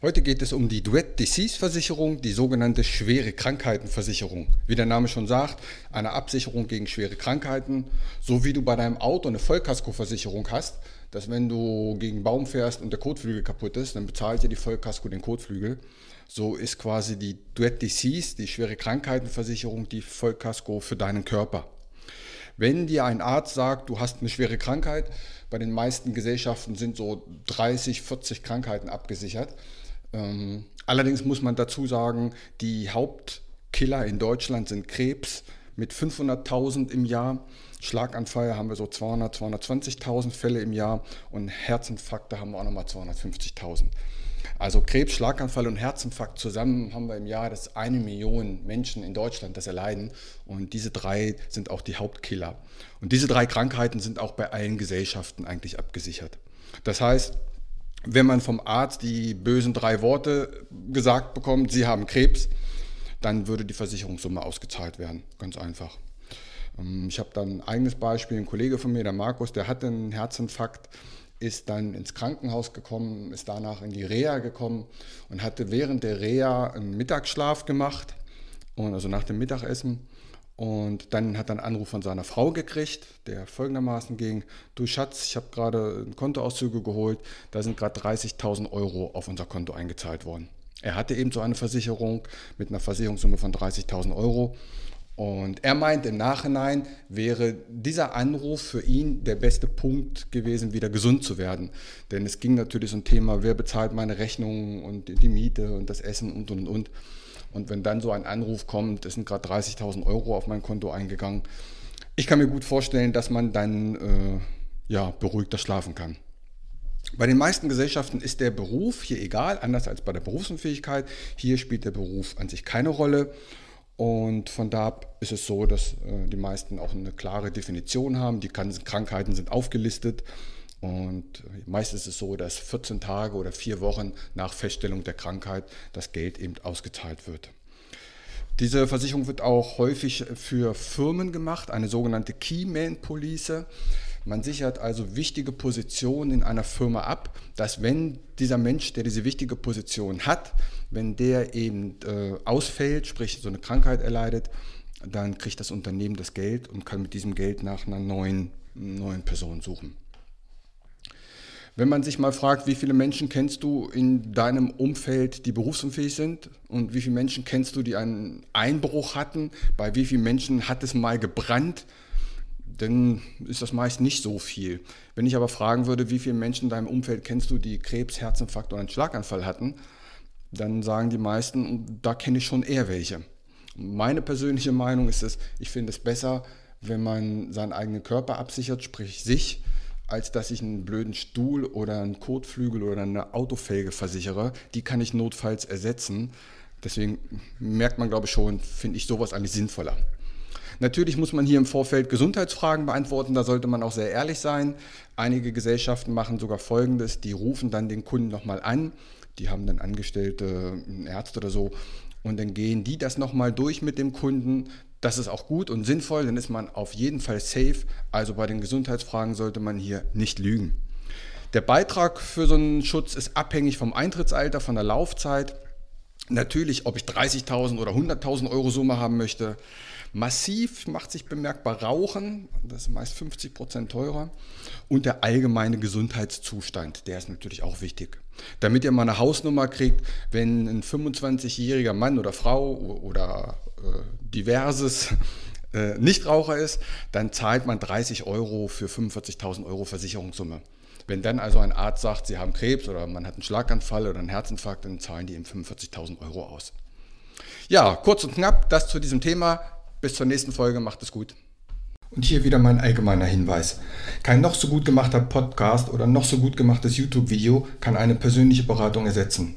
Heute geht es um die Duet Disease Versicherung, die sogenannte schwere Krankheitenversicherung. Wie der Name schon sagt, eine Absicherung gegen schwere Krankheiten, so wie du bei deinem Auto eine Vollkaskoversicherung hast, dass wenn du gegen einen Baum fährst und der Kotflügel kaputt ist, dann bezahlt dir die Vollkasko den Kotflügel. So ist quasi die Duet Disease, die schwere Krankheitenversicherung, die Vollkasko für deinen Körper. Wenn dir ein Arzt sagt, du hast eine schwere Krankheit, bei den meisten Gesellschaften sind so 30, 40 Krankheiten abgesichert, ähm, allerdings muss man dazu sagen, die Hauptkiller in Deutschland sind Krebs mit 500.000 im Jahr. Schlaganfall haben wir so 200, 220.000 Fälle im Jahr und Herzinfarkte haben wir auch nochmal 250.000. Also Krebs, Schlaganfall und Herzinfarkt zusammen haben wir im Jahr das eine Million Menschen in Deutschland, das erleiden. Und diese drei sind auch die Hauptkiller. Und diese drei Krankheiten sind auch bei allen Gesellschaften eigentlich abgesichert. Das heißt, wenn man vom Arzt die bösen drei Worte gesagt bekommt, Sie haben Krebs, dann würde die Versicherungssumme ausgezahlt werden. Ganz einfach. Ähm, ich habe dann ein eigenes Beispiel, ein Kollege von mir, der Markus, der hatte einen Herzinfarkt, ist dann ins Krankenhaus gekommen, ist danach in die Reha gekommen und hatte während der Reha einen Mittagsschlaf gemacht, also nach dem Mittagessen und dann hat er einen Anruf von seiner Frau gekriegt, der folgendermaßen ging, du Schatz, ich habe gerade Kontoauszüge geholt, da sind gerade 30.000 Euro auf unser Konto eingezahlt worden. Er hatte eben so eine Versicherung mit einer Versicherungssumme von 30.000 Euro. Und er meint, im Nachhinein wäre dieser Anruf für ihn der beste Punkt gewesen, wieder gesund zu werden. Denn es ging natürlich ein Thema, wer bezahlt meine Rechnungen und die Miete und das Essen und, und, und. Und wenn dann so ein Anruf kommt, es sind gerade 30.000 Euro auf mein Konto eingegangen, ich kann mir gut vorstellen, dass man dann äh, ja, beruhigter schlafen kann. Bei den meisten Gesellschaften ist der Beruf hier egal, anders als bei der Berufsunfähigkeit. Hier spielt der Beruf an sich keine Rolle. Und von da ab ist es so, dass äh, die meisten auch eine klare Definition haben. Die Krankheiten sind aufgelistet und meist ist es so, dass 14 Tage oder vier Wochen nach Feststellung der Krankheit das Geld eben ausgezahlt wird. Diese Versicherung wird auch häufig für Firmen gemacht, eine sogenannte Keyman-Police. Man sichert also wichtige Positionen in einer Firma ab, dass wenn dieser Mensch, der diese wichtige Position hat, wenn der eben äh, ausfällt, sprich so eine Krankheit erleidet, dann kriegt das Unternehmen das Geld und kann mit diesem Geld nach einer neuen, neuen Person suchen. Wenn man sich mal fragt, wie viele Menschen kennst du in deinem Umfeld, die berufsunfähig sind? Und wie viele Menschen kennst du, die einen Einbruch hatten, bei wie vielen Menschen hat es mal gebrannt, dann ist das meist nicht so viel. Wenn ich aber fragen würde, wie viele Menschen in deinem Umfeld kennst du, die Krebs, Herzinfarkt oder einen Schlaganfall hatten, dann sagen die meisten, da kenne ich schon eher welche. Meine persönliche Meinung ist es, ich finde es besser, wenn man seinen eigenen Körper absichert, sprich sich, als dass ich einen blöden Stuhl oder einen Kotflügel oder eine Autofelge versichere. Die kann ich notfalls ersetzen. Deswegen merkt man, glaube ich, schon, finde ich sowas eigentlich sinnvoller. Natürlich muss man hier im Vorfeld Gesundheitsfragen beantworten, da sollte man auch sehr ehrlich sein. Einige Gesellschaften machen sogar Folgendes, die rufen dann den Kunden nochmal an, die haben dann Angestellte, Ärzte oder so, und dann gehen die das nochmal durch mit dem Kunden, das ist auch gut und sinnvoll, dann ist man auf jeden Fall safe. Also bei den Gesundheitsfragen sollte man hier nicht lügen. Der Beitrag für so einen Schutz ist abhängig vom Eintrittsalter, von der Laufzeit. Natürlich, ob ich 30.000 oder 100.000 Euro Summe haben möchte. Massiv macht sich bemerkbar Rauchen, das ist meist 50 Prozent teurer. Und der allgemeine Gesundheitszustand, der ist natürlich auch wichtig. Damit ihr mal eine Hausnummer kriegt, wenn ein 25-jähriger Mann oder Frau oder äh, diverses äh, Nichtraucher ist, dann zahlt man 30 Euro für 45.000 Euro Versicherungssumme. Wenn dann also ein Arzt sagt, Sie haben Krebs oder man hat einen Schlaganfall oder einen Herzinfarkt, dann zahlen die ihm 45.000 Euro aus. Ja, kurz und knapp, das zu diesem Thema. Bis zur nächsten Folge, macht es gut. Und hier wieder mein allgemeiner Hinweis. Kein noch so gut gemachter Podcast oder noch so gut gemachtes YouTube-Video kann eine persönliche Beratung ersetzen.